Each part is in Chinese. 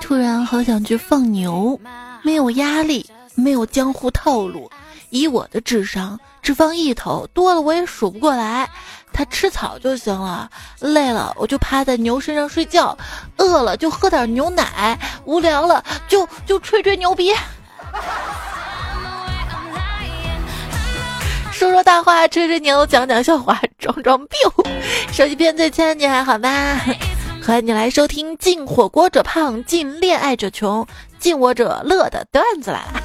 突然好想去放牛，没有压力，没有江湖套路。以我的智商，只放一头，多了我也数不过来。它吃草就行了，累了我就趴在牛身上睡觉，饿了就喝点牛奶，无聊了就就吹吹牛逼。说说大话，吹吹牛，讲讲笑话，装装逼。手机边最亲你还好吗？欢迎你来收听《进火锅者胖，进恋爱者穷，进我者乐》的段子来了。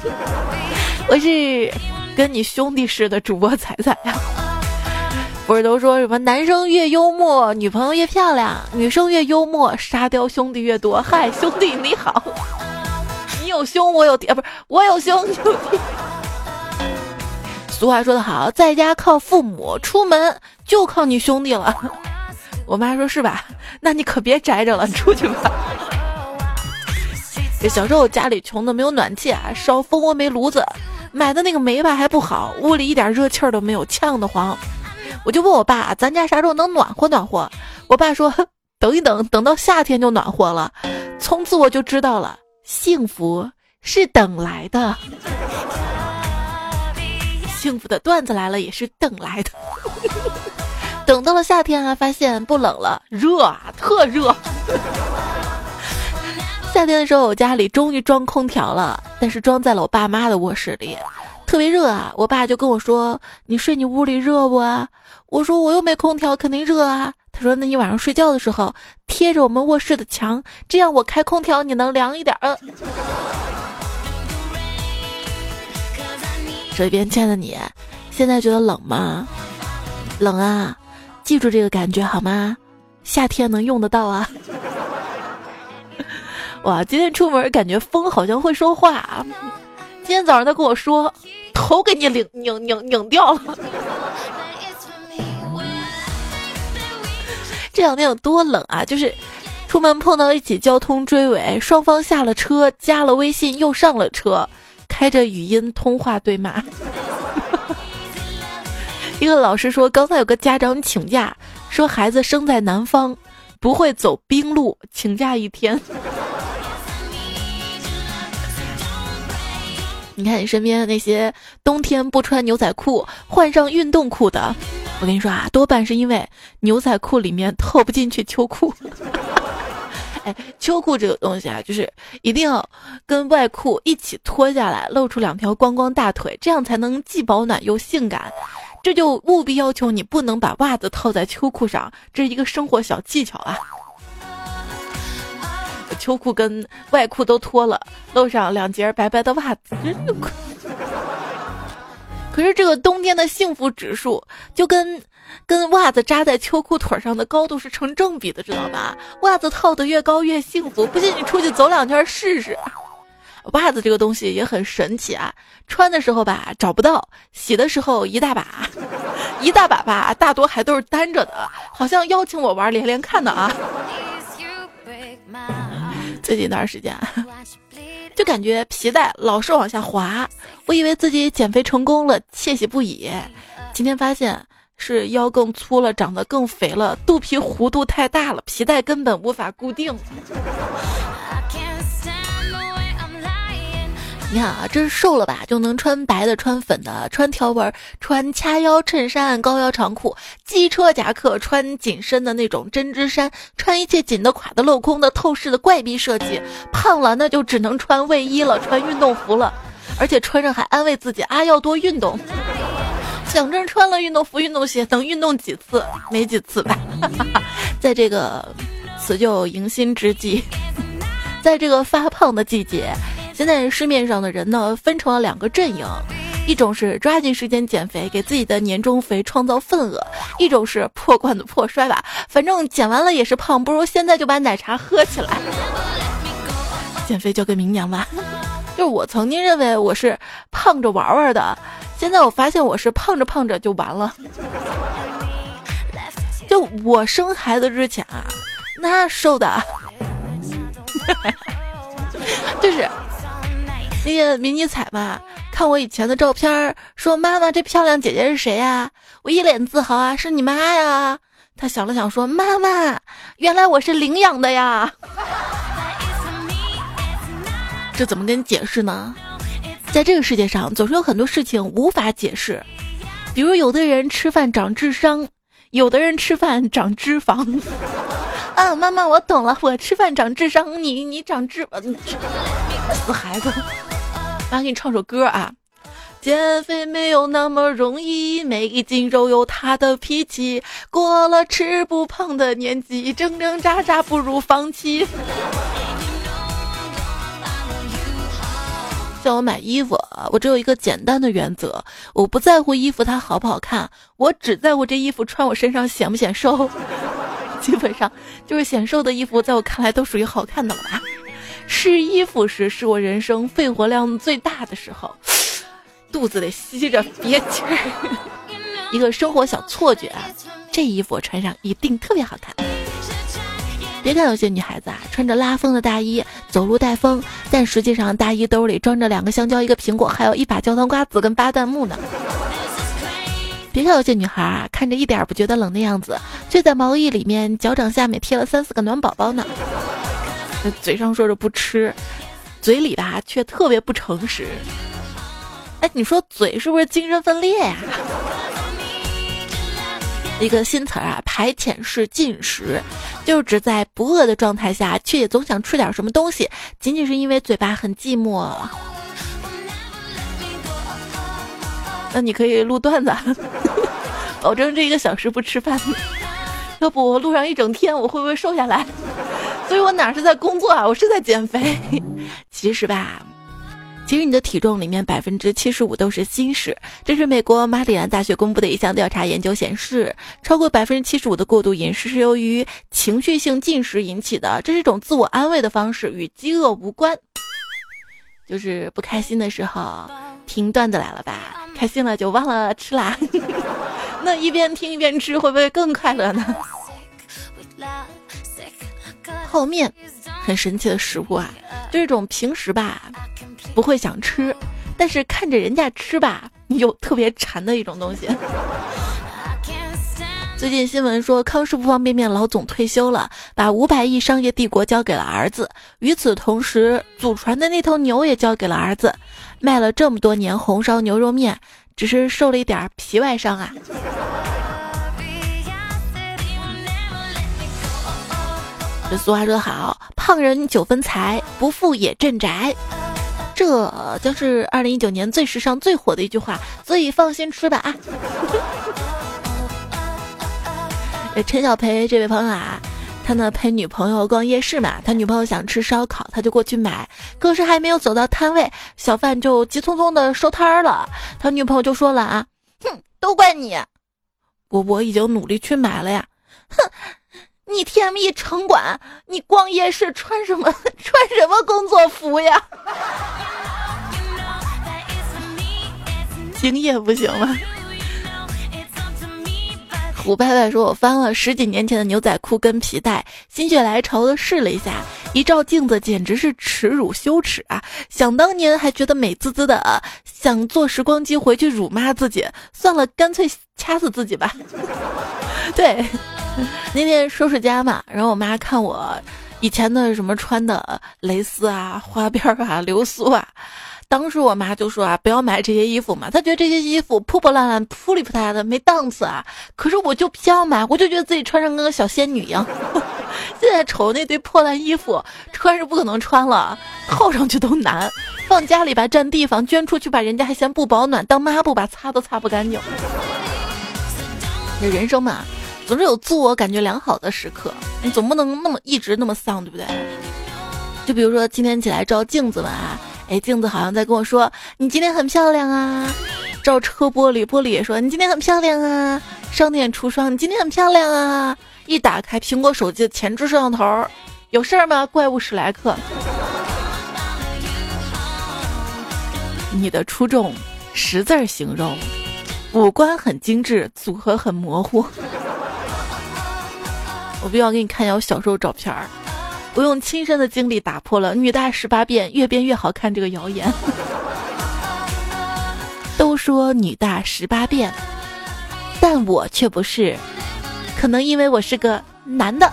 我是跟你兄弟似的主播彩彩呀。不是都说什么男生越幽默，女朋友越漂亮；女生越幽默，沙雕兄弟越多。嗨，兄弟你好，你有胸我有弟，不是我有兄你有弟。俗话说得好，在家靠父母，出门就靠你兄弟了。我妈说是吧？那你可别宅着了，出去吧。这小时候家里穷的没有暖气啊，烧蜂窝煤炉子，买的那个煤吧还不好，屋里一点热气儿都没有，呛得慌。我就问我爸，咱家啥时候能暖和暖和？我爸说，等一等，等到夏天就暖和了。从此我就知道了，幸福是等来的。幸福的段子来了，也是等来的。等到了夏天啊，发现不冷了，热啊，特热。夏天的时候，我家里终于装空调了，但是装在了我爸妈的卧室里，特别热啊。我爸就跟我说：“你睡你屋里热不？”啊？我说：“我又没空调，肯定热啊。”他说：“那你晚上睡觉的时候贴着我们卧室的墙，这样我开空调你能凉一点。”这边亲爱的你，现在觉得冷吗？冷啊！记住这个感觉好吗？夏天能用得到啊！哇，今天出门感觉风好像会说话。今天早上他跟我说，头给你拧拧拧拧掉了。这两天有多冷啊？就是出门碰到一起交通追尾，双方下了车，加了微信，又上了车。开着语音通话对骂。一个老师说，刚才有个家长请假，说孩子生在南方，不会走冰路，请假一天。你看你身边的那些冬天不穿牛仔裤，换上运动裤的，我跟你说啊，多半是因为牛仔裤里面套不进去秋裤。哎，秋裤这个东西啊，就是一定要跟外裤一起脱下来，露出两条光光大腿，这样才能既保暖又性感。这就务必要求你不能把袜子套在秋裤上，这是一个生活小技巧啊。秋裤跟外裤都脱了，露上两截白白的袜子，真可。可是这个冬天的幸福指数就跟。跟袜子扎在秋裤腿上的高度是成正比的，知道吧？袜子套得越高越幸福。不信你出去走两圈试试。袜子这个东西也很神奇啊，穿的时候吧找不到，洗的时候一大把，一大把吧，大多还都是单着的，好像邀请我玩连连看的啊。最近一段时间，就感觉皮带老是往下滑，我以为自己减肥成功了，窃喜不已。今天发现。是腰更粗了，长得更肥了，肚皮弧度太大了，皮带根本无法固定。你看啊，这是瘦了吧，就能穿白的、穿粉的、穿条纹、穿掐腰衬衫、高腰长裤、机车夹克、穿紧身的那种针织衫，穿一切紧的、垮的、镂空的、透视的怪逼设计。胖了那就只能穿卫衣了，穿运动服了，而且穿上还安慰自己啊，要多运动。想着穿了运动服、运动鞋，能运动几次？没几次吧。在这个辞旧迎新之际，在这个发胖的季节，现在市面上的人呢，分成了两个阵营：一种是抓紧时间减肥，给自己的年终肥创造份额；一种是破罐子破摔吧，反正减完了也是胖，不如现在就把奶茶喝起来。减肥交给明年吧。就是我曾经认为我是胖着玩玩的。现在我发现我是胖着胖着就完了，就我生孩子之前啊，那瘦的，就是那个迷你彩嘛，看我以前的照片，说妈妈这漂亮姐姐是谁呀？我一脸自豪啊，是你妈呀！他想了想说妈妈，原来我是领养的呀。这怎么跟你解释呢？在这个世界上，总是有很多事情无法解释，比如有的人吃饭长智商，有的人吃饭长脂肪。啊，妈妈，我懂了，我吃饭长智商，你你长脂，死孩子！妈，给你唱首歌啊。减肥没有那么容易，每一斤肉有它的脾气。过了吃不胖的年纪，挣挣扎扎不如放弃。叫我买衣服，我只有一个简单的原则：我不在乎衣服它好不好看，我只在乎这衣服穿我身上显不显瘦。基本上就是显瘦的衣服，在我看来都属于好看的了吧。试衣服时是我人生肺活量最大的时候。肚子得吸着憋气儿，一个生活小错觉啊！这衣服我穿上一定特别好看。别看有些女孩子啊，穿着拉风的大衣走路带风，但实际上大衣兜里装着两个香蕉、一个苹果，还有一把焦糖瓜子跟巴旦木呢。别看有些女孩啊，看着一点不觉得冷的样子，却在毛衣里面脚掌下面贴了三四个暖宝宝呢。嘴上说着不吃，嘴里吧却特别不诚实。哎，你说嘴是不是精神分裂呀？一个新词儿啊，排遣式进食，就是指在不饿的状态下，却也总想吃点什么东西，仅仅是因为嘴巴很寂寞。那你可以录段子，保证这一个小时不吃饭。要不我录上一整天，我会不会瘦下来？所以我哪是在工作啊，我是在减肥。其实吧。其实你的体重里面百分之七十五都是心事，这是美国马里兰大学公布的一项调查研究显示，超过百分之七十五的过度饮食是由于情绪性进食引起的，这是一种自我安慰的方式，与饥饿无关。就是不开心的时候听段子来了吧，开心了就忘了吃啦。那一边听一边吃会不会更快乐呢？泡面，很神奇的食物啊，这种平时吧。不会想吃，但是看着人家吃吧，你又特别馋的一种东西。最近新闻说，康师傅方便面老总退休了，把五百亿商业帝国交给了儿子。与此同时，祖传的那头牛也交给了儿子。卖了这么多年红烧牛肉面，只是受了一点皮外伤啊。这俗话说得好，胖人九分财，不富也镇宅。这将是二零一九年最时尚、最火的一句话，所以放心吃吧啊！陈小培这位朋友啊，他呢陪女朋友逛夜市嘛，他女朋友想吃烧烤，他就过去买，可是还没有走到摊位，小贩就急匆匆的收摊儿了。他女朋友就说了啊，哼，都怪你，我我已经努力去买了呀，哼，你 TME 城管，你逛夜市穿什么 穿什么工作服呀？经业不行吗？虎拜拜说：“我翻了十几年前的牛仔裤跟皮带，心血来潮的试了一下，一照镜子简直是耻辱羞耻啊！想当年还觉得美滋滋的，想坐时光机回去辱骂自己，算了，干脆掐死自己吧。”对，那天收拾家嘛，然后我妈看我以前的什么穿的蕾丝啊、花边啊、流苏啊。当时我妈就说啊，不要买这些衣服嘛，她觉得这些衣服破破烂烂、扑里扑塌的，没档次啊。可是我就偏要买，我就觉得自己穿上跟个小仙女一样。现在瞅那堆破烂衣服，穿是不可能穿了，套上去都难。放家里吧占地方，捐出去吧人家还嫌不保暖，当抹布吧擦都擦不干净。这人生嘛，总是有自我感觉良好的时刻，你总不能那么一直那么丧，对不对？就比如说今天起来照镜子嘛。哎，镜子好像在跟我说：“你今天很漂亮啊！”照车玻璃，玻璃也说：“你今天很漂亮啊！”商店橱窗，你今天很漂亮啊！一打开苹果手机的前置摄像头，有事儿吗？怪物史莱克。你的出众，十字形容，五官很精致，组合很模糊。我必须要给你看一下我小时候照片儿。我用亲身的经历打破了“女大十八变，越变越好看”这个谣言。都说女大十八变，但我却不是，可能因为我是个男的。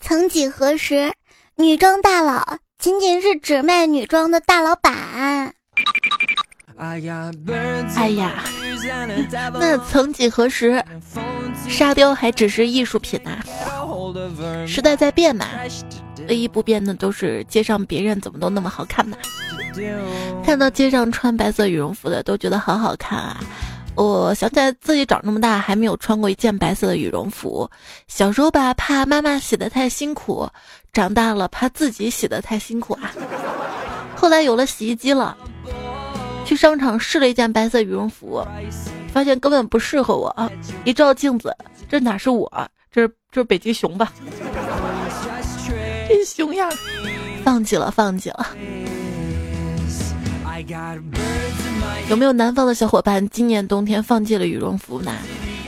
曾几何时，女装大佬仅仅是只卖女装的大老板。哎呀，那曾几何时，沙雕还只是艺术品呐。时代在变嘛，唯一不变的都是街上别人怎么都那么好看嘛。看到街上穿白色羽绒服的都觉得好好看啊。我想起来自己长这么大还没有穿过一件白色的羽绒服。小时候吧，怕妈妈洗的太辛苦；长大了，怕自己洗的太辛苦啊。后来有了洗衣机了。去商场试了一件白色羽绒服，发现根本不适合我啊！一照镜子，这哪是我？这是这是北极熊吧？这熊样，放弃了，放弃了。有没有南方的小伙伴今年冬天放弃了羽绒服呢？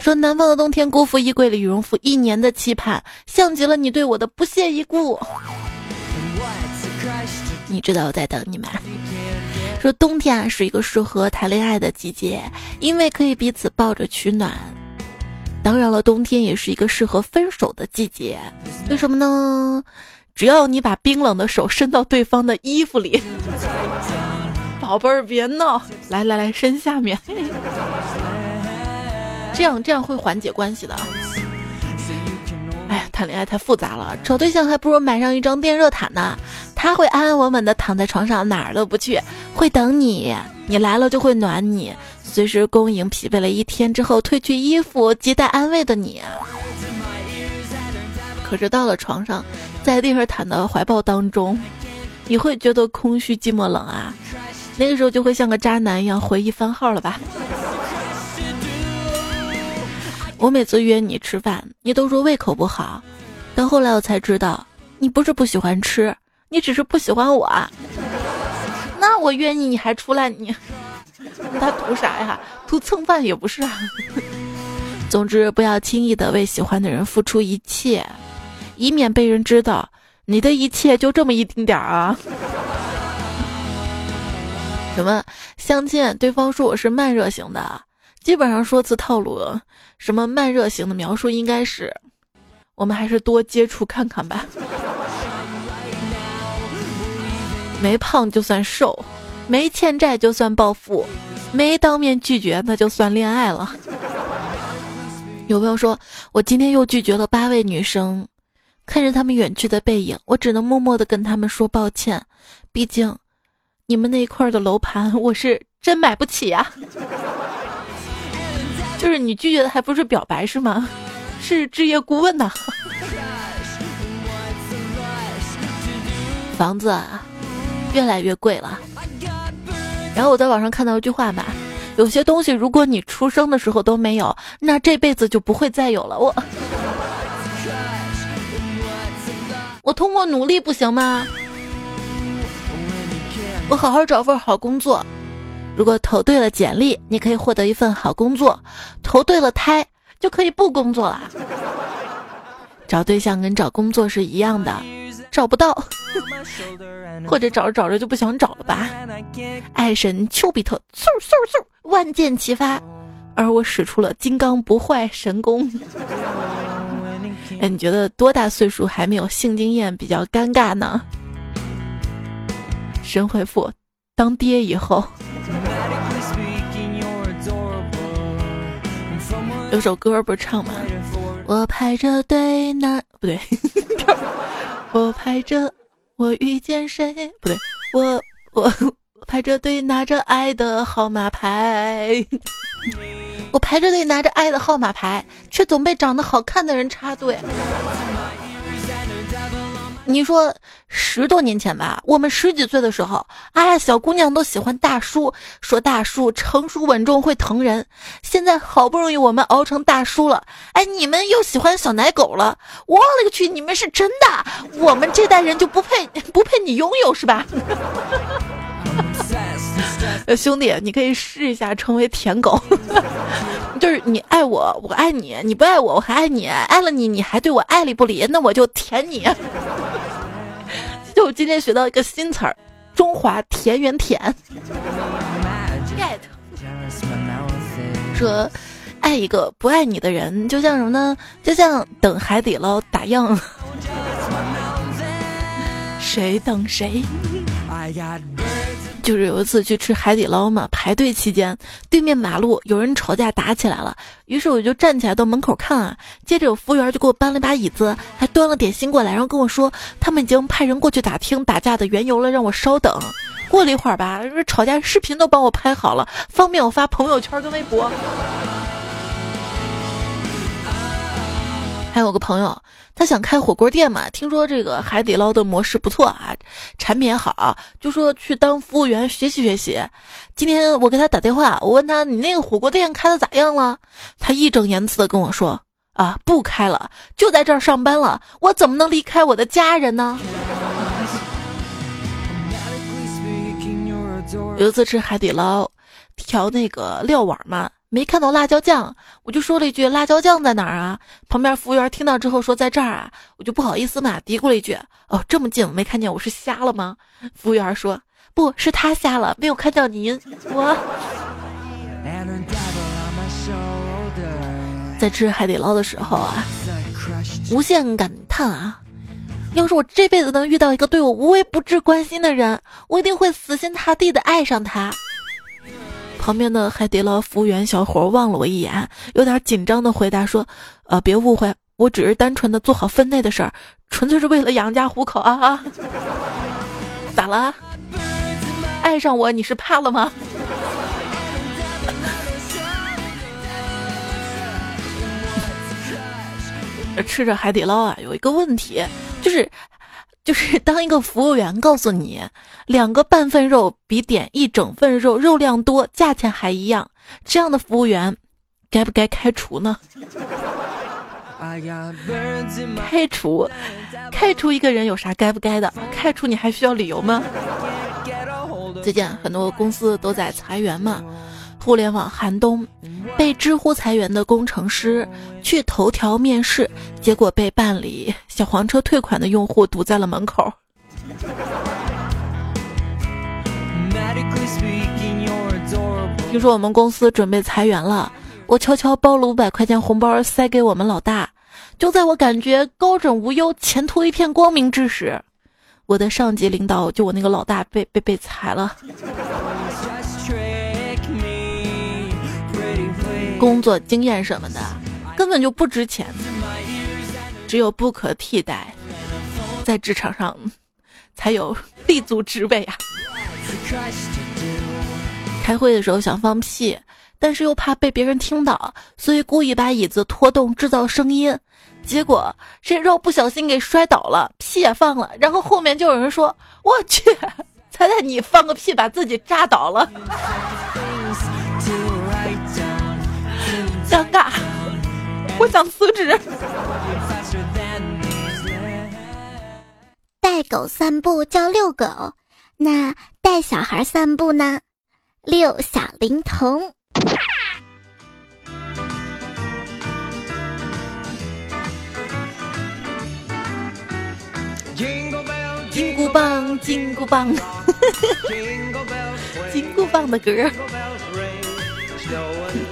说南方的冬天辜负衣柜里羽绒服一年的期盼，像极了你对我的不屑一顾。你知道我在等你吗？说冬天啊是一个适合谈恋爱的季节，因为可以彼此抱着取暖。当然了，冬天也是一个适合分手的季节。为什么呢？只要你把冰冷的手伸到对方的衣服里，宝贝儿别闹，来来来，伸下面，这样这样会缓解关系的。哎，谈恋爱太复杂了，找对象还不如买上一张电热毯呢。他会安安稳稳的躺在床上，哪儿都不去，会等你，你来了就会暖你，随时恭迎疲惫了一天之后褪去衣服，亟待安慰的你。可是到了床上，在电热毯的怀抱当中，你会觉得空虚、寂寞、冷啊。那个时候就会像个渣男一样回忆番号了吧？我每次约你吃饭，你都说胃口不好，但后来我才知道，你不是不喜欢吃。你只是不喜欢我，那我约你你还出来，你他图啥呀？图蹭饭也不是啊。总之，不要轻易的为喜欢的人付出一切，以免被人知道你的一切就这么一丁点儿啊。什么相亲？对方说我是慢热型的，基本上说辞套路。什么慢热型的描述应该是，我们还是多接触看看吧。没胖就算瘦，没欠债就算暴富，没当面拒绝那就算恋爱了。有朋友说，我今天又拒绝了八位女生，看着他们远去的背影，我只能默默的跟他们说抱歉。毕竟，你们那一块的楼盘我是真买不起呀。就是你拒绝的还不是表白是吗？是置业顾问呐。房子。越来越贵了，然后我在网上看到一句话吧，有些东西如果你出生的时候都没有，那这辈子就不会再有了。我，我通过努力不行吗？我好好找份好工作，如果投对了简历，你可以获得一份好工作；投对了胎，就可以不工作了。找对象跟找工作是一样的。找不到，或者找着找着就不想找了吧？爱神丘比特嗖嗖嗖，万箭齐发，而我使出了金刚不坏神功。哎，你觉得多大岁数还没有性经验比较尴尬呢？神回复：当爹以后。有首歌不是唱吗？我排着队拿不对。我排着，我遇见谁？不对，我我排着队拿着爱的号码牌。我排着队拿着爱的号码牌，却总被长得好看的人插队。你说十多年前吧，我们十几岁的时候，哎，小姑娘都喜欢大叔，说大叔成熟稳重会疼人。现在好不容易我们熬成大叔了，哎，你们又喜欢小奶狗了。我勒个去，你们是真的？我们这代人就不配不配你拥有是吧？兄弟，你可以试一下成为舔狗，就是你爱我，我爱你；你不爱我，我还爱你。爱了你，你还对我爱理不理，那我就舔你。就今天学到一个新词儿，中华田园田。get 说，爱一个不爱你的人，就像什么呢？就像等海底捞打烊。谁等谁。就是有一次去吃海底捞嘛，排队期间，对面马路有人吵架打起来了，于是我就站起来到门口看啊。接着有服务员就给我搬了把椅子，还端了点心过来，然后跟我说他们已经派人过去打听打架的缘由了，让我稍等。过了一会儿吧，吵架视频都帮我拍好了，方便我发朋友圈跟微博。还有个朋友，他想开火锅店嘛，听说这个海底捞的模式不错啊，产品好，就说去当服务员学习学习。今天我给他打电话，我问他你那个火锅店开的咋样了？他义正言辞的跟我说啊，不开了，就在这儿上班了，我怎么能离开我的家人呢？有一次吃海底捞，调那个料碗嘛。没看到辣椒酱，我就说了一句：“辣椒酱在哪儿啊？”旁边服务员听到之后说：“在这儿啊。”我就不好意思嘛，嘀咕了一句：“哦，这么近，没看见，我是瞎了吗？”服务员说：“不是他瞎了，没有看到您。”我在吃海底捞的时候啊，无限感叹啊！要是我这辈子能遇到一个对我无微不至关心的人，我一定会死心塌地的爱上他。旁边的海底捞服务员小伙望了我一眼，有点紧张的回答说：“呃，别误会，我只是单纯的做好分内的事儿，纯粹是为了养家糊口啊啊！咋了？爱上我你是怕了吗？” 吃着海底捞啊，有一个问题，就是。就是当一个服务员告诉你，两个半份肉比点一整份肉肉量多，价钱还一样，这样的服务员，该不该开除呢？开除，开除一个人有啥该不该的？开除你还需要理由吗？最近很多公司都在裁员嘛。互联网寒冬，被知乎裁员的工程师去头条面试，结果被办理小黄车退款的用户堵在了门口。听说我们公司准备裁员了，我悄悄包了五百块钱红包塞给我们老大。就在我感觉高枕无忧、前途一片光明之时，我的上级领导就我那个老大被被被裁了。工作经验什么的根本就不值钱，只有不可替代，在职场上才有立足之位啊！开会的时候想放屁，但是又怕被别人听到，所以故意把椅子拖动制造声音，结果谁知道不小心给摔倒了，屁也放了，然后后面就有人说：“我去，猜猜你放个屁把自己扎倒了。”尴尬，我想辞职。带狗散步叫遛狗，那带小孩散步呢？遛小灵童。金箍棒，金箍棒，金箍棒的歌。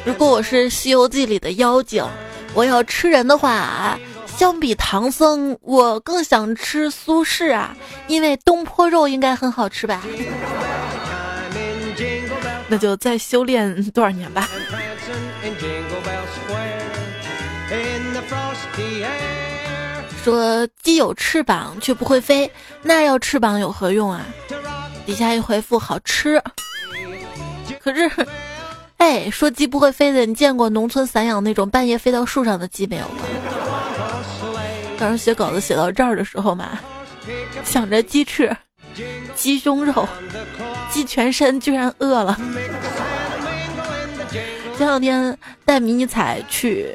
如果我是《西游记》里的妖精，我要吃人的话，相比唐僧，我更想吃苏轼啊，因为东坡肉应该很好吃吧。那就再修炼多少年吧。说鸡有翅膀却不会飞，那要翅膀有何用啊？底下一回复好吃，可是。哎，说鸡不会飞的，你见过农村散养那种半夜飞到树上的鸡没有吗？当时写稿子写到这儿的时候嘛，想着鸡翅、鸡胸肉、鸡全身，居然饿了。前两天带迷你彩去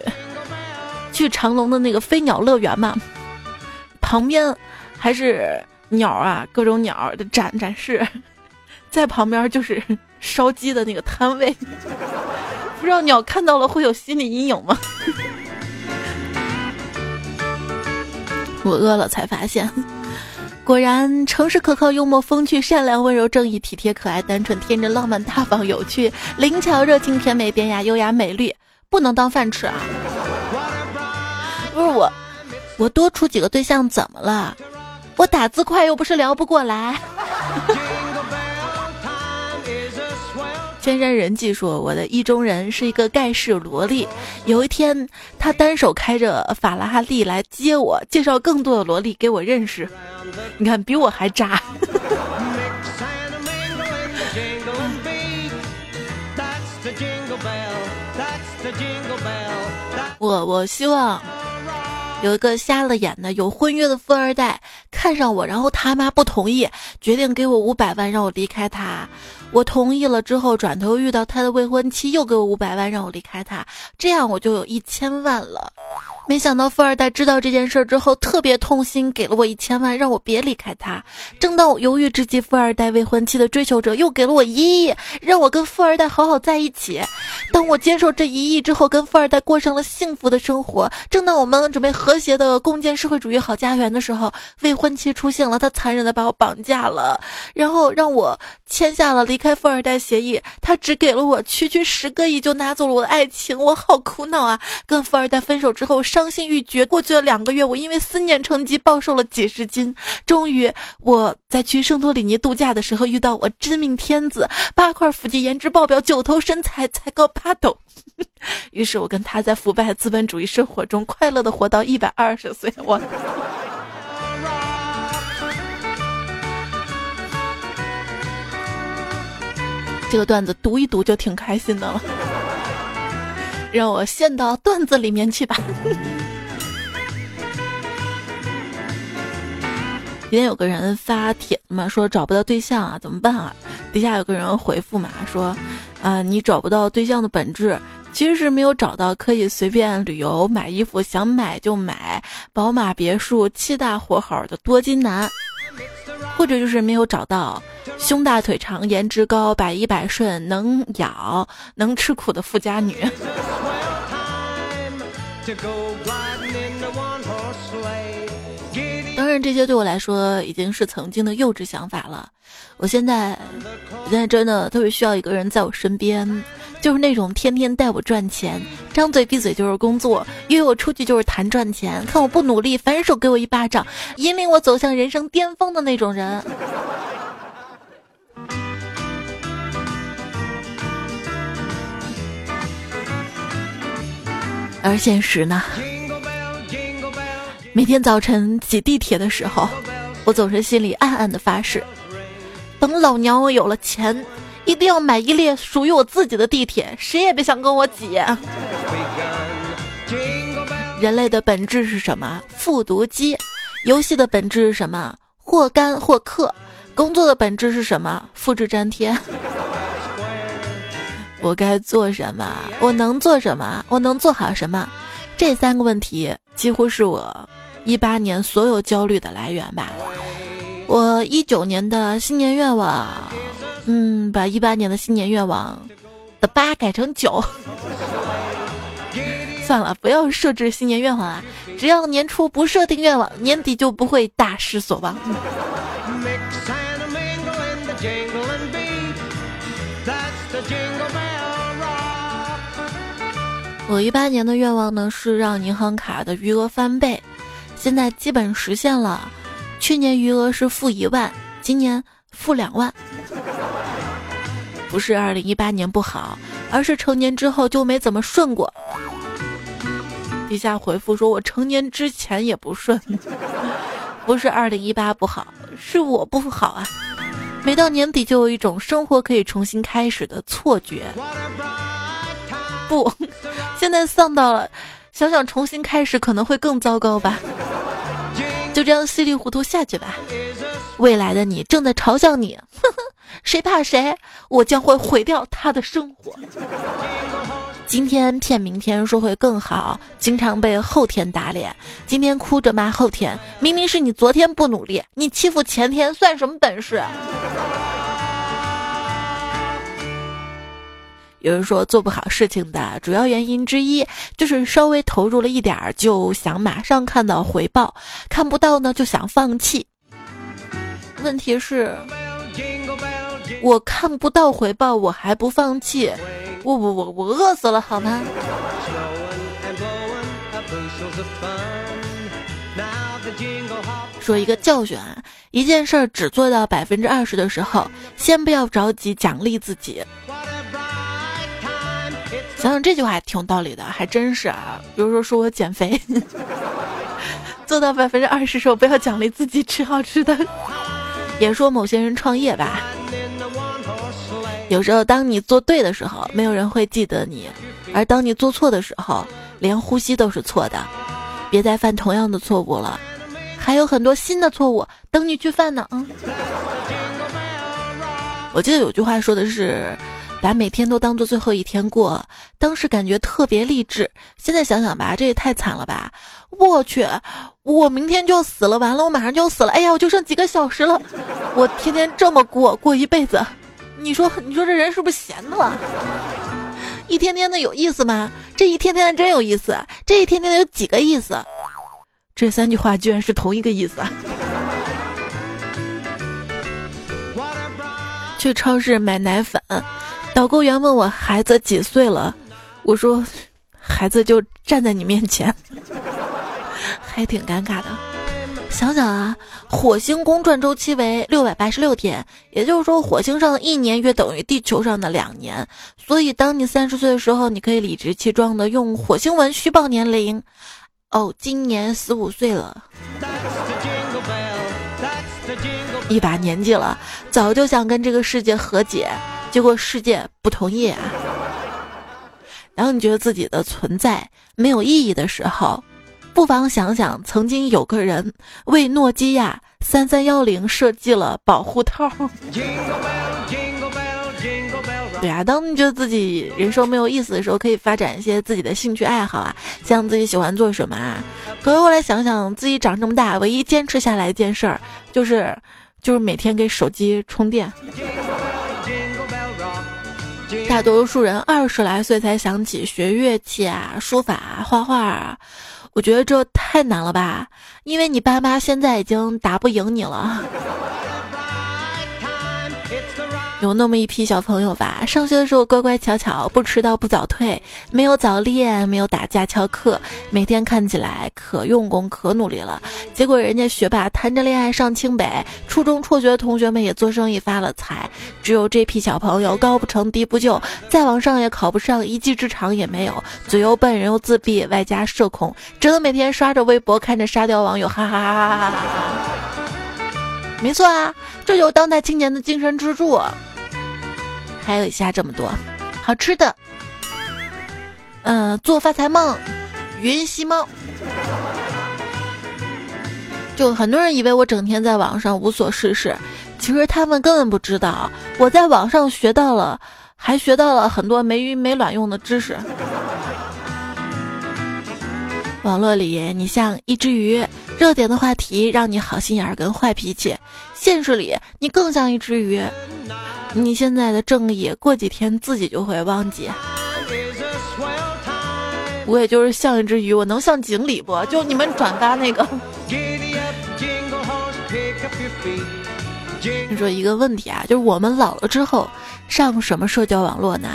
去长隆的那个飞鸟乐园嘛，旁边还是鸟啊，各种鸟的展展示，在旁边就是。烧鸡的那个摊位，不知道鸟看到了会有心理阴影吗？我饿了才发现，果然诚实可靠、幽默风趣、善良温柔、正义体贴、可爱单纯、天真浪漫、大方有趣、灵巧热情、甜美典雅、优雅美丽，不能当饭吃啊！不是我，我多处几个对象怎么了？我打字快又不是聊不过来。千山人记说，我的意中人是一个盖世萝莉。有一天，他单手开着法拉利来接我，介绍更多的萝莉给我认识。你看，比我还渣。我我希望。有一个瞎了眼的有婚约的富二代看上我，然后他妈不同意，决定给我五百万让我离开他。我同意了之后，转头遇到他的未婚妻，又给我五百万让我离开他，这样我就有一千万了。没想到富二代知道这件事之后特别痛心，给了我一千万，让我别离开他。正当我犹豫之际，富二代未婚妻的追求者又给了我一亿，让我跟富二代好好在一起。当我接受这一亿之后，跟富二代过上了幸福的生活。正当我们准备和谐的共建社会主义好家园的时候，未婚期出现了，他残忍的把我绑架了，然后让我签下了离开富二代协议。他只给了我区区十个亿，就拿走了我的爱情，我好苦恼啊！跟富二代分手之后，伤心欲绝。过去了两个月，我因为思念成疾暴瘦了几十斤。终于，我在去圣托里尼度假的时候遇到我真命天子，八块腹肌，颜值爆表，九头身材，才高八斗。于是我跟他在腐败资本主义生活中快乐的活到一百二十岁。我这个段子读一读就挺开心的了。让我陷到段子里面去吧。今天有个人发帖嘛，说找不到对象啊，怎么办啊？底下有个人回复嘛，说，啊，你找不到对象的本质其实是没有找到可以随便旅游、买衣服，想买就买，宝马别墅、七大活好的多金男，或者就是没有找到。胸大腿长，颜值高，百依百顺，能咬能吃苦的富家女。当然，这些对我来说已经是曾经的幼稚想法了。我现在，我现在真的特别需要一个人在我身边，就是那种天天带我赚钱，张嘴闭嘴就是工作，约我出去就是谈赚钱，看我不努力，反手给我一巴掌，引领我走向人生巅峰的那种人。而现实呢？每天早晨挤地铁的时候，我总是心里暗暗的发誓：等老娘我有了钱，一定要买一列属于我自己的地铁，谁也别想跟我挤。人类的本质是什么？复读机。游戏的本质是什么？或干或氪。工作的本质是什么？复制粘贴。我该做什么？我能做什么？我能做好什么？这三个问题几乎是我一八年所有焦虑的来源吧。我一九年的新年愿望，嗯，把一八年的新年愿望的八改成九。算了，不要设置新年愿望啊！只要年初不设定愿望，年底就不会大失所望。我一八年的愿望呢是让银行卡的余额翻倍，现在基本实现了。去年余额是负一万，今年负两万。不是二零一八年不好，而是成年之后就没怎么顺过。底下回复说我成年之前也不顺，不是二零一八不好，是我不好啊。每到年底就有一种生活可以重新开始的错觉。不，现在丧到了，想想重新开始可能会更糟糕吧。就这样稀里糊涂下去吧。未来的你正在嘲笑你，呵呵，谁怕谁？我将会毁掉他的生活。今天骗明天说会更好，经常被后天打脸。今天哭着骂后天，明明是你昨天不努力，你欺负前天算什么本事？有人说做不好事情的主要原因之一就是稍微投入了一点儿就想马上看到回报，看不到呢就想放弃。问题是，我看不到回报我还不放弃，我我我我饿死了好吗？说一个教训啊，一件事儿只做到百分之二十的时候，先不要着急奖励自己。想想这句话挺有道理的，还真是啊。比如说说我减肥，做到百分之二十时候不要奖励自己吃好吃的。也说某些人创业吧，有时候当你做对的时候，没有人会记得你；而当你做错的时候，连呼吸都是错的。别再犯同样的错误了，还有很多新的错误等你去犯呢。嗯，我记得有句话说的是。把每天都当做最后一天过，当时感觉特别励志。现在想想吧，这也太惨了吧！我去，我明天就死了，完了，我马上就要死了。哎呀，我就剩几个小时了，我天天这么过过一辈子，你说，你说这人是不是闲的了？一天天的有意思吗？这一天天的真有意思，这一天天的有几个意思？这三句话居然是同一个意思。去超市买奶粉。导购员问我孩子几岁了，我说孩子就站在你面前，还挺尴尬的。想想啊，火星公转周期为六百八十六天，也就是说火星上的一年约等于地球上的两年。所以当你三十岁的时候，你可以理直气壮的用火星文虚报年龄。哦，今年十五岁了，一把年纪了，早就想跟这个世界和解。结果世界不同意啊！然后你觉得自己的存在没有意义的时候，不妨想想曾经有个人为诺基亚三三幺零设计了保护套。对啊，当你觉得自己人生没有意思的时候，可以发展一些自己的兴趣爱好啊，像自己喜欢做什么啊。可是后来想想，自己长这么大，唯一坚持下来一件事儿，就是就是每天给手机充电。大多数人二十来岁才想起学乐器啊、书法、画画啊，我觉得这太难了吧？因为你爸妈现在已经打不赢你了。有那么一批小朋友吧，上学的时候乖乖巧巧，不迟到不早退，没有早恋，没有打架翘课，每天看起来可用功可努力了。结果人家学霸谈着恋爱上清北，初中辍学的同学们也做生意发了财。只有这批小朋友高不成低不就，再往上也考不上，一技之长也没有，嘴又笨，人又自闭，外加社恐，只能每天刷着微博，看着沙雕网友，哈哈哈哈哈哈。没错啊，这就是当代青年的精神支柱。还有以下这么多好吃的，嗯，做发财梦，云吸猫。就很多人以为我整天在网上无所事事，其实他们根本不知道我在网上学到了，还学到了很多没鱼没卵用的知识。网络里你像一只鱼，热点的话题让你好心眼儿跟坏脾气；现实里你更像一只鱼。你现在的正义，过几天自己就会忘记。我也就是像一只鱼，我能像锦鲤不？就你们转发那个。你说一个问题啊，就是我们老了之后上什么社交网络呢？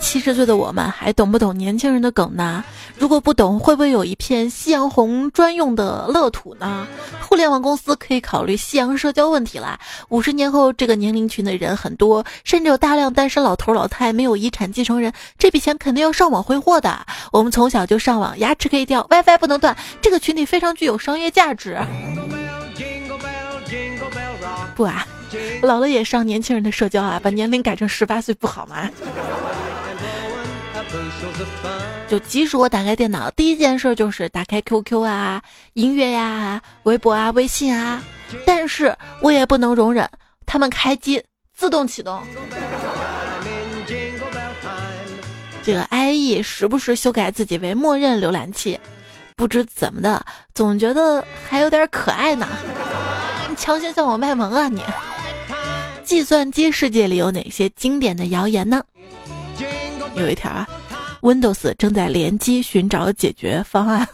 七十岁的我们还懂不懂年轻人的梗呢？如果不懂，会不会有一片夕阳红专用的乐土呢？互联网公司可以考虑夕阳社交问题啦。五十年后，这个年龄群的人很多，甚至有大量单身老头老太没有遗产继承人，这笔钱肯定要上网挥霍的。我们从小就上网，牙齿可以掉，WiFi 不能断，这个群体非常具有商业价值。不啊，老了也上年轻人的社交啊，把年龄改成十八岁不好吗？就即使我打开电脑，第一件事就是打开 QQ 啊、音乐呀、微博啊、微信啊，但是我也不能容忍他们开机自动启动。这个 IE 时不时修改自己为默认浏览器，不知怎么的，总觉得还有点可爱呢。你强行向我卖萌啊你！计算机世界里有哪些经典的谣言呢？有一条啊，Windows 正在联机寻找解决方案。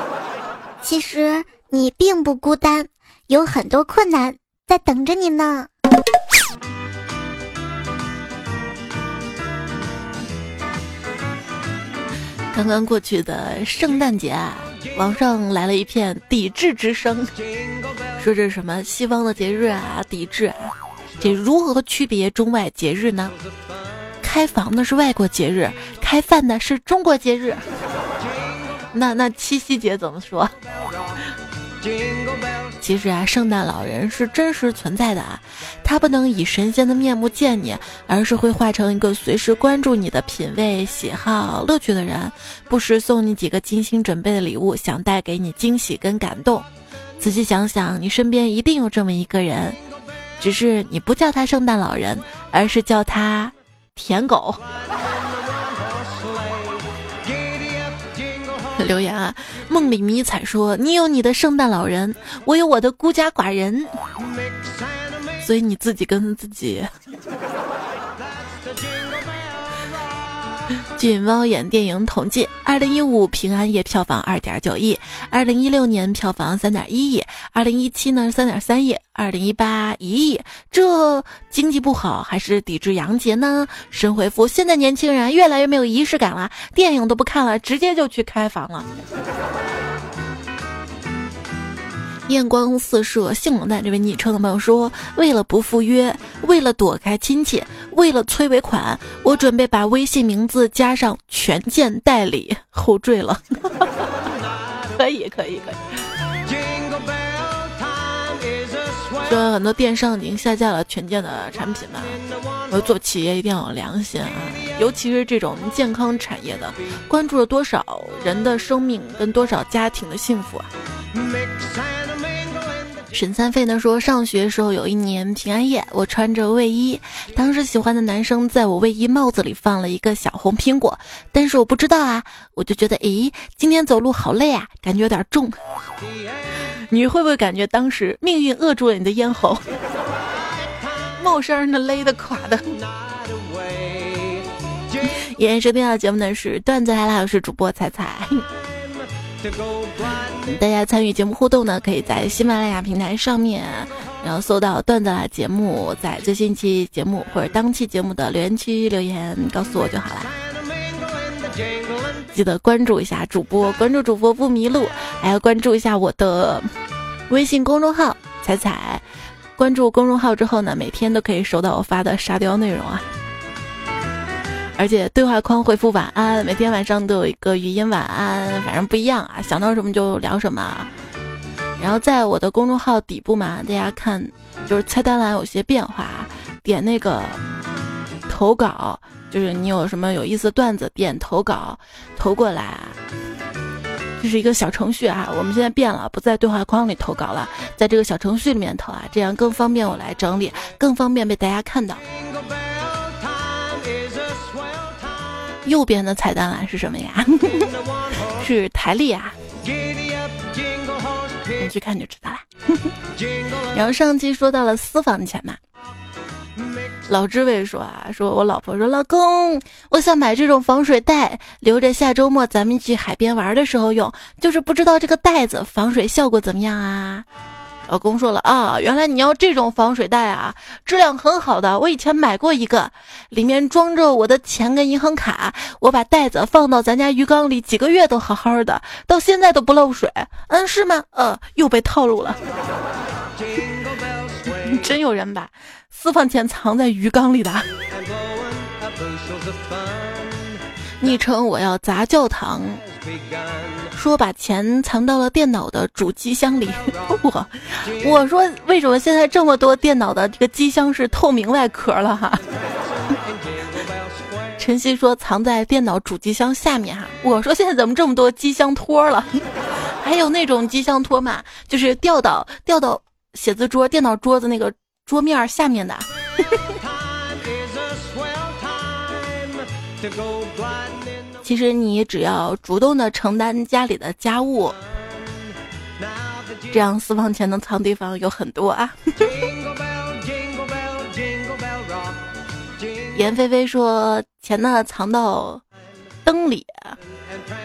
其实你并不孤单，有很多困难在等着你呢。刚刚过去的圣诞节啊，网上来了一片抵制之声，说这是什么西方的节日啊，抵制啊，这如何区别中外节日呢？开房的是外国节日，开饭的是中国节日。那那七夕节怎么说？其实啊，圣诞老人是真实存在的啊，他不能以神仙的面目见你，而是会化成一个随时关注你的品味、喜好、乐趣的人，不时送你几个精心准备的礼物，想带给你惊喜跟感动。仔细想想，你身边一定有这么一个人，只是你不叫他圣诞老人，而是叫他舔狗。留言啊，梦里迷彩说：“你有你的圣诞老人，我有我的孤家寡人，所以你自己跟自己。”据猫眼电影统计：二零一五平安夜票房二点九亿，二零一六年票房三点一亿，二零一七呢三点三亿，二零一八一亿。这经济不好还是抵制洋节呢？神回复：现在年轻人越来越没有仪式感了，电影都不看了，直接就去开房了。艳光四射，性冷淡。这位昵称的朋友说：“为了不赴约，为了躲开亲戚，为了催尾款，我准备把微信名字加上权健代理后缀了。”可以，可以，可以。说很多电商已经下架了权健的产品嘛？我做企业一定要有良心啊，尤其是这种健康产业的，关注了多少人的生命跟多少家庭的幸福啊！沈三费呢说，上学时候有一年平安夜，我穿着卫衣，当时喜欢的男生在我卫衣帽子里放了一个小红苹果，但是我不知道啊，我就觉得，咦，今天走路好累啊，感觉有点重。你会不会感觉当时命运扼住了你的咽喉？帽衫那勒得垮的。依然收听到的节目呢是段子来了，我是主播彩彩。大家参与节目互动呢，可以在喜马拉雅平台上面，然后搜到段子啦节目，在最新期节目或者当期节目的留言区留言告诉我就好了。记得关注一下主播，关注主播不迷路，还要关注一下我的微信公众号彩彩。关注公众号之后呢，每天都可以收到我发的沙雕内容啊。而且对话框回复晚安，每天晚上都有一个语音晚安，反正不一样啊，想到什么就聊什么。然后在我的公众号底部嘛，大家看，就是菜单栏有些变化，点那个投稿，就是你有什么有意思的段子，点投稿投过来，这是一个小程序啊。我们现在变了，不在对话框里投稿了，在这个小程序里面投啊，这样更方便我来整理，更方便被大家看到。右边的彩蛋栏是什么呀？是台历啊，你去看就知道了。然后上期说到了私房钱嘛，老知伟说啊，说我老婆说老公，我想买这种防水袋，留着下周末咱们去海边玩的时候用，就是不知道这个袋子防水效果怎么样啊？老公说了啊，原来你要这种防水袋啊，质量很好的。我以前买过一个，里面装着我的钱跟银行卡，我把袋子放到咱家鱼缸里，几个月都好好的，到现在都不漏水。嗯，是吗？呃，又被套路了。真有人把私房钱藏在鱼缸里的。昵称我要砸教堂。说把钱藏到了电脑的主机箱里，我我说为什么现在这么多电脑的这个机箱是透明外壳了哈？晨曦说藏在电脑主机箱下面哈，我说现在怎么这么多机箱托了？还有那种机箱托嘛，就是掉到掉到写字桌、电脑桌子那个桌面下面的。其实你只要主动的承担家里的家务，这样私房钱能藏地方有很多啊。严菲菲说钱呢藏到灯里，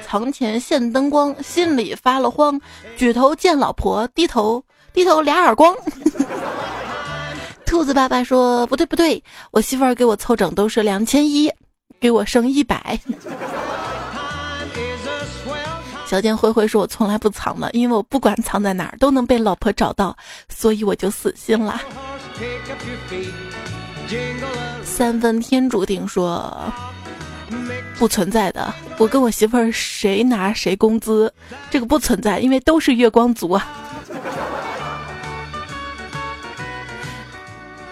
藏钱现灯光，心里发了慌，举头见老婆，低头低头俩耳光。兔子爸爸说不对不对，我媳妇儿给我凑整都是两千一，给我剩一百。小贱灰灰说：“我从来不藏的，因为我不管藏在哪儿都能被老婆找到，所以我就死心了。”三分天注定说：“不存在的，我跟我媳妇儿谁拿谁工资，这个不存在，因为都是月光族啊。”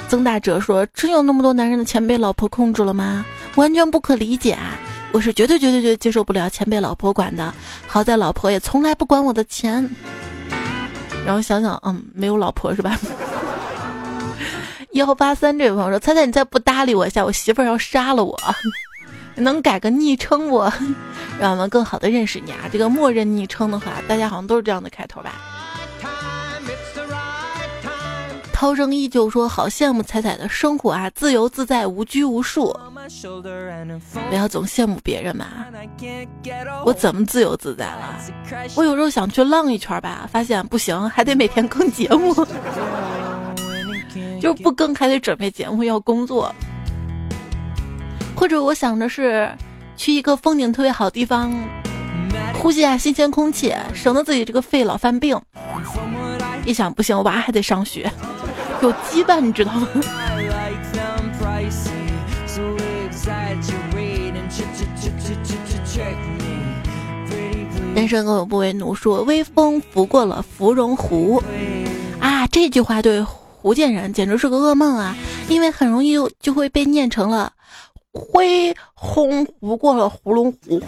曾大哲说：“真有那么多男人的钱被老婆控制了吗？完全不可理解啊！我是绝对绝对绝对接受不了钱被老婆管的。好在老婆也从来不管我的钱。然后想想，嗯，没有老婆是吧？” 幺八三这位朋友说：“猜猜你再不搭理我一下，我媳妇儿要杀了我。能改个昵称不？让我们更好的认识你啊！这个默认昵称的话，大家好像都是这样的开头吧？”涛声依旧说：“好羡慕彩彩的生活啊，自由自在，无拘无束。不要总羡慕别人嘛。我怎么自由自在了？我有时候想去浪一圈吧，发现不行，还得每天更节目。就不更还得准备节目，要工作。或者我想着是，去一个风景特别好的地方，呼吸下新鲜空气，省得自己这个肺老犯病。一想不行，我娃还得上学。”有羁绊，你知道吗？人生狗不为奴，说微风拂过了芙蓉湖啊！这句话对福建人简直是个噩梦啊，因为很容易就会被念成了灰轰拂过了芙蓉湖。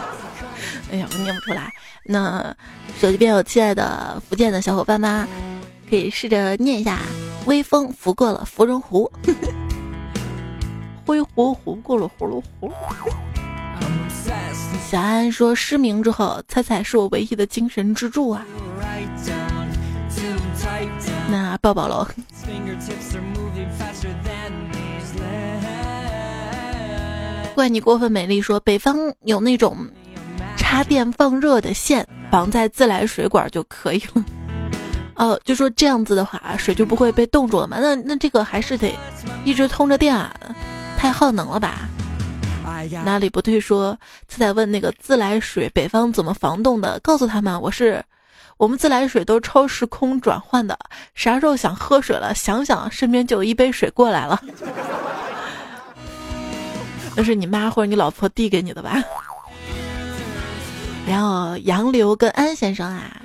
哎呀，我念不出来。那手机边有亲爱的福建的小伙伴们？可以试着念一下：微风拂过了芙蓉湖，灰湖湖过了葫芦湖。小安说失明之后，猜猜是我唯一的精神支柱啊。那抱抱喽。怪你过分美丽，说北方有那种插电放热的线，绑在自来水管就可以了。哦，就说这样子的话，水就不会被冻住了嘛？那那这个还是得一直通着电啊，太耗能了吧？哪里不对？说他在问那个自来水北方怎么防冻的？告诉他们，我是我们自来水都是超时空转换的，啥时候想喝水了，想想身边就有一杯水过来了。那是你妈或者你老婆递给你的吧？然后杨柳跟安先生啊。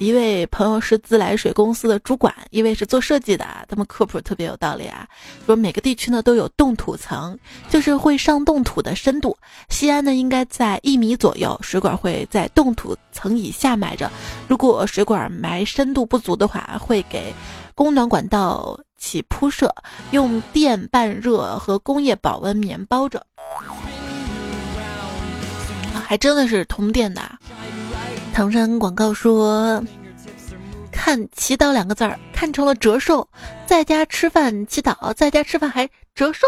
一位朋友是自来水公司的主管，一位是做设计的，他们科普特别有道理啊。说每个地区呢都有冻土层，就是会上冻土的深度。西安呢应该在一米左右，水管会在冻土层以下埋着。如果水管埋深度不足的话，会给供暖管道起铺设，用电半热和工业保温棉包着。还真的是通电的。唐山广告说：“看祈祷两个字儿，看成了折寿，在家吃饭祈祷，在家吃饭还折寿。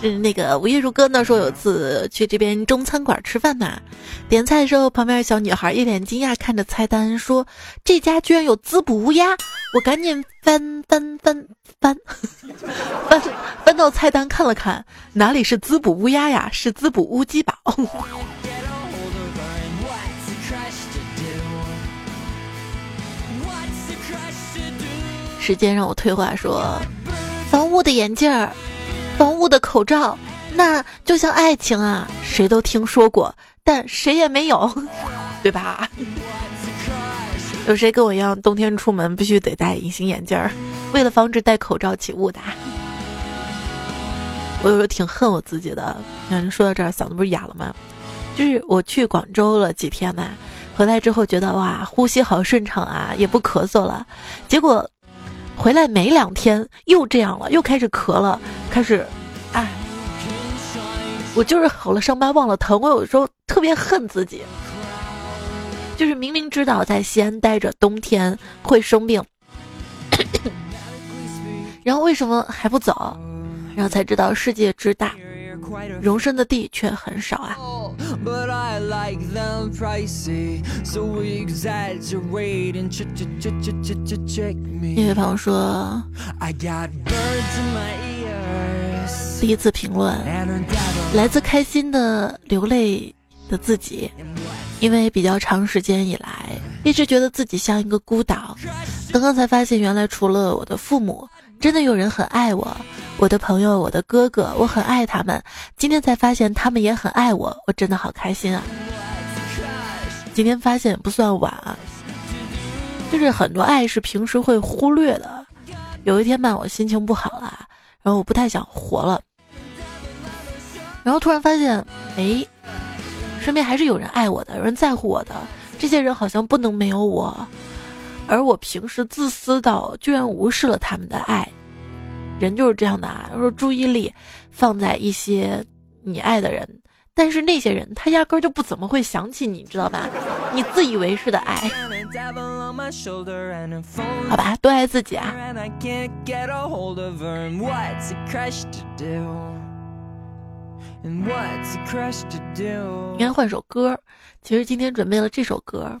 是 那个吴亦如哥呢？说有次去这边中餐馆吃饭嘛，点菜的时候，旁边小女孩一脸惊讶看着菜单，说：这家居然有滋补乌鸦！我赶紧翻翻翻翻翻 翻到菜单看了看，哪里是滋补乌鸦呀？是滋补乌鸡堡。”时间让我退化，说防雾的眼镜儿，防雾的口罩，那就像爱情啊，谁都听说过，但谁也没有，对吧？有谁跟我一样，冬天出门必须得戴隐形眼镜儿，为了防止戴口罩起雾的？我有时候挺恨我自己的。你说到这儿，嗓子不是哑了吗？就是我去广州了几天嘛，回来之后觉得哇，呼吸好顺畅啊，也不咳嗽了，结果。回来没两天又这样了，又开始咳了，开始，哎，我就是好了伤疤忘了疼。我有时候特别恨自己，就是明明知道在西安待着冬天会生病，然后为什么还不走？然后才知道世界之大。容身的地却很少啊。音乐朋友说，第一次评论来自开心的流泪。的自己，因为比较长时间以来，一直觉得自己像一个孤岛。刚刚才发现，原来除了我的父母，真的有人很爱我。我的朋友，我的哥哥，我很爱他们。今天才发现，他们也很爱我，我真的好开心啊！今天发现不算晚啊，就是很多爱是平时会忽略的。有一天吧，我心情不好了，然后我不太想活了，然后突然发现，哎，身边还是有人爱我的，有人在乎我的。这些人好像不能没有我，而我平时自私到居然无视了他们的爱。人就是这样的啊，说注意力放在一些你爱的人。但是那些人，他压根就不怎么会想起你，知道吧？你自以为是的爱，好吧，多爱自己啊！应该换首歌。其实今天准备了这首歌，《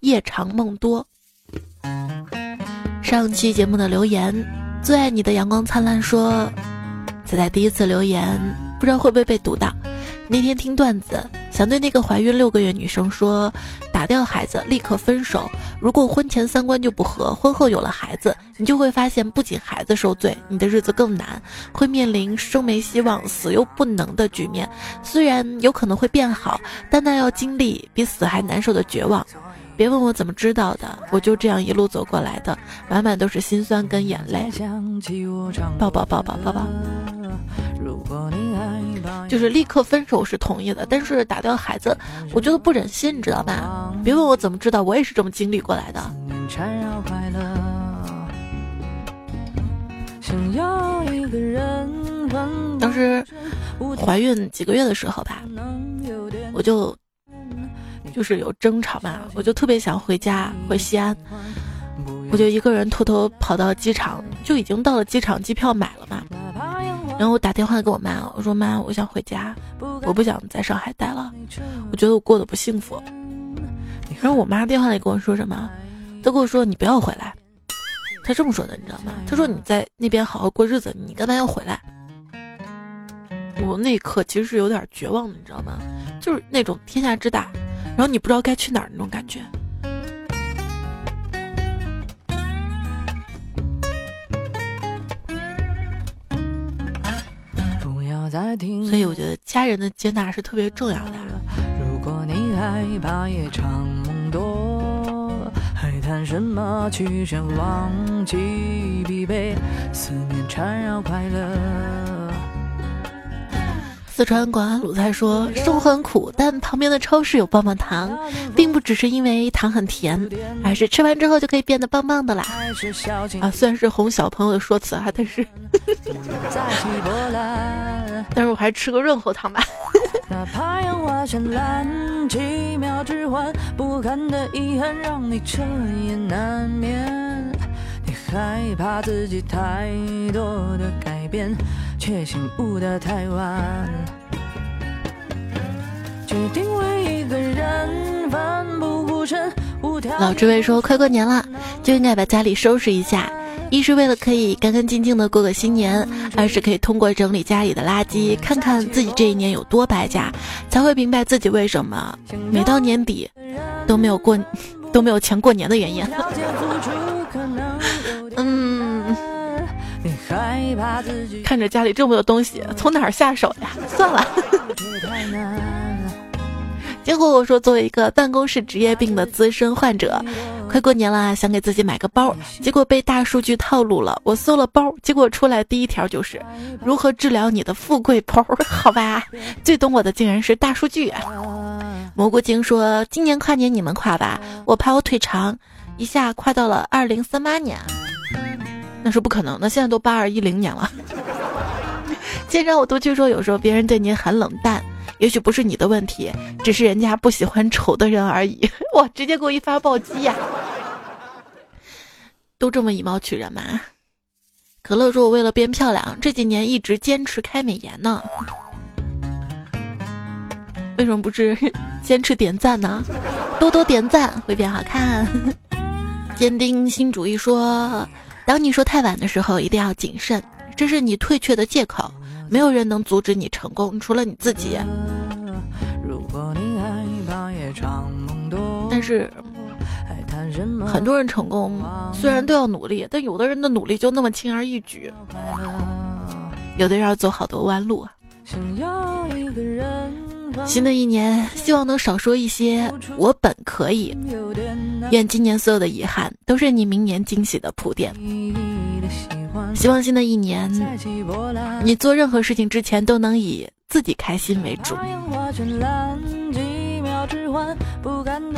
夜长梦多》。上期节目的留言，最爱你的阳光灿烂说，仔仔第一次留言，不知道会不会被读到。那天听段子，想对那个怀孕六个月女生说：打掉孩子，立刻分手。如果婚前三观就不合，婚后有了孩子，你就会发现，不仅孩子受罪，你的日子更难，会面临生没希望、死又不能的局面。虽然有可能会变好，但那要经历比死还难受的绝望。别问我怎么知道的，我就这样一路走过来的，满满都是心酸跟眼泪。抱抱抱抱抱抱。就是立刻分手是同意的，但是打掉孩子，我觉得不忍心，你知道吧？别问我怎么知道，我也是这么经历过来的。当时怀孕几个月的时候吧，我就就是有争吵嘛，我就特别想回家回西安，我就一个人偷偷跑到机场，就已经到了机场，机票买了嘛。然后我打电话给我妈，我说妈，我想回家，我不想在上海待了，我觉得我过得不幸福。然后我妈电话里跟我说什么？她跟我说你不要回来，她这么说的，你知道吗？她说你在那边好好过日子，你干嘛要回来？我那一刻其实是有点绝望的，你知道吗？就是那种天下之大，然后你不知道该去哪儿那种感觉。所以我觉得家人的接纳是特别重要的。如果你害怕夜长梦多，还谈什么忘记疲惫，思念缠绕快乐。四川广安鲁菜说：“生活很苦，但旁边的超市有棒棒糖，并不只是因为糖很甜，而是吃完之后就可以变得棒棒的啦。”啊，虽然是哄小朋友的说辞啊，但是，但是我还吃个润喉糖吧。害怕自己太多的改变，却醒悟的太晚。决定为一个人奋不顾身。老智慧说：“快过年了，就应该把家里收拾一下。一是为了可以干干净净的过个新年，二是可以通过整理家里的垃圾，看看自己这一年有多败家，才会明白自己为什么每到年底都没有过都没有钱过年的原因。”看着家里这么多东西，从哪儿下手呀？算了。结果我说，作为一个办公室职业病的资深患者，快过年了，想给自己买个包，结果被大数据套路了。我搜了包，结果出来第一条就是如何治疗你的富贵包。好吧，最懂我的竟然是大数据。蘑菇精说，今年跨年你们跨吧，我怕我腿长，一下跨到了二零三八年。那是不可能的，现在都八二一零年了。先让我都去说，有时候别人对你很冷淡，也许不是你的问题，只是人家不喜欢丑的人而已。哇，直接给我一发暴击呀！都这么以貌取人吗？可乐说：“我为了变漂亮，这几年一直坚持开美颜呢。为什么不是 坚持点赞呢？多多点赞会变好看。”坚定新主义说。当你说太晚的时候，一定要谨慎，这是你退却的借口。没有人能阻止你成功，除了你自己。但是很多人成功，虽然都要努力，但有的人的努力就那么轻而易举，有的人要走好多弯路啊。新的一年，希望能少说一些“我本可以”。愿今年所有的遗憾都是你明年惊喜的铺垫。希望新的一年，你做任何事情之前都能以自己开心为主。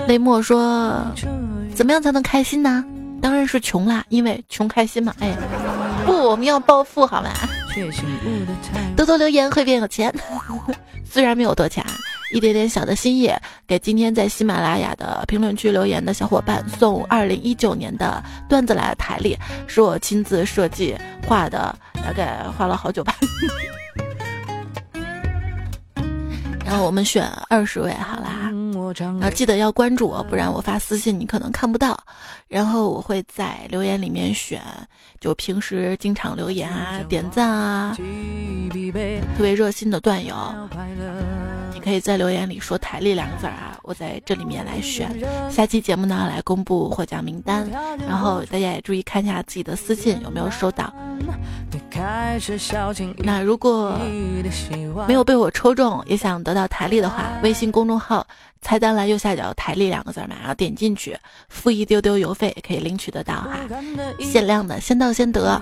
雷默说：“怎么样才能开心呢？当然是穷啦，因为穷开心嘛。”哎，不，我们要暴富好吗？多多留言会变有钱，虽然没有多钱，一点点小的心意，给今天在喜马拉雅的评论区留言的小伙伴送二零一九年的段子来的台历，是我亲自设计画的，大概画了好久吧。然后我们选二十位，好啦，啊记得要关注我，不然我发私信你可能看不到。然后我会在留言里面选，就平时经常留言啊、点赞啊、特别热心的段友，你可以在留言里说“台历”两个字啊，我在这里面来选。下期节目呢，来公布获奖名单，然后大家也注意看一下自己的私信有没有收到。那如果没有被我抽中，也想得到台历的话，微信公众号菜单栏右下角“台历”两个字嘛，然后点进去，付一丢丢邮费也可以领取得到哈，限量的，先到先得。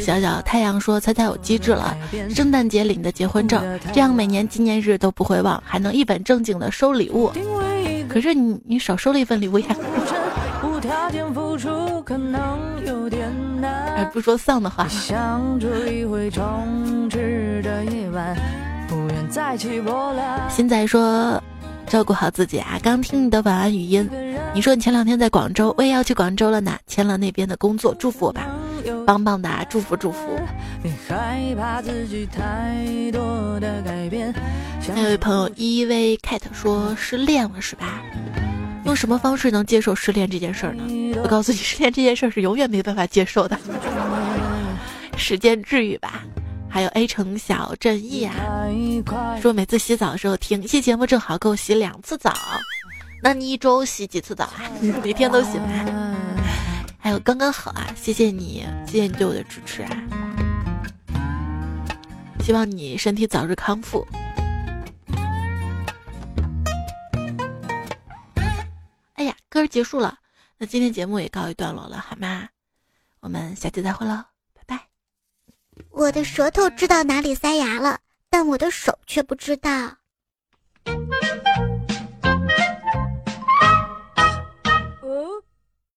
小小太阳说：“猜猜有机智了，圣诞节领的结婚证，这样每年纪念日都不会忘，还能一本正经的收礼物。可是你你少收了一份礼物呀。”哎，不说丧的话。现在说照顾好自己啊！刚听你的晚安语音，你说你前两天在广州，我也要去广州了呢，签了那边的工作，祝福我吧，棒棒的，祝福祝福。还有一位朋友 E V Cat 说失恋了是吧？用什么方式能接受失恋这件事儿呢？我告诉你，失恋这件事儿是永远没办法接受的。时间治愈吧。还有 A 城小正义啊，说每次洗澡的时候听一期节目正好够洗两次澡。那你一周洗几次澡啊？每天都洗吗？还有刚刚好啊，谢谢你，谢谢你对我的支持啊。希望你身体早日康复。哎呀，歌儿结束了，那今天节目也告一段落了，好吗？我们下期再会喽，拜拜。我的舌头知道哪里塞牙了，但我的手却不知道。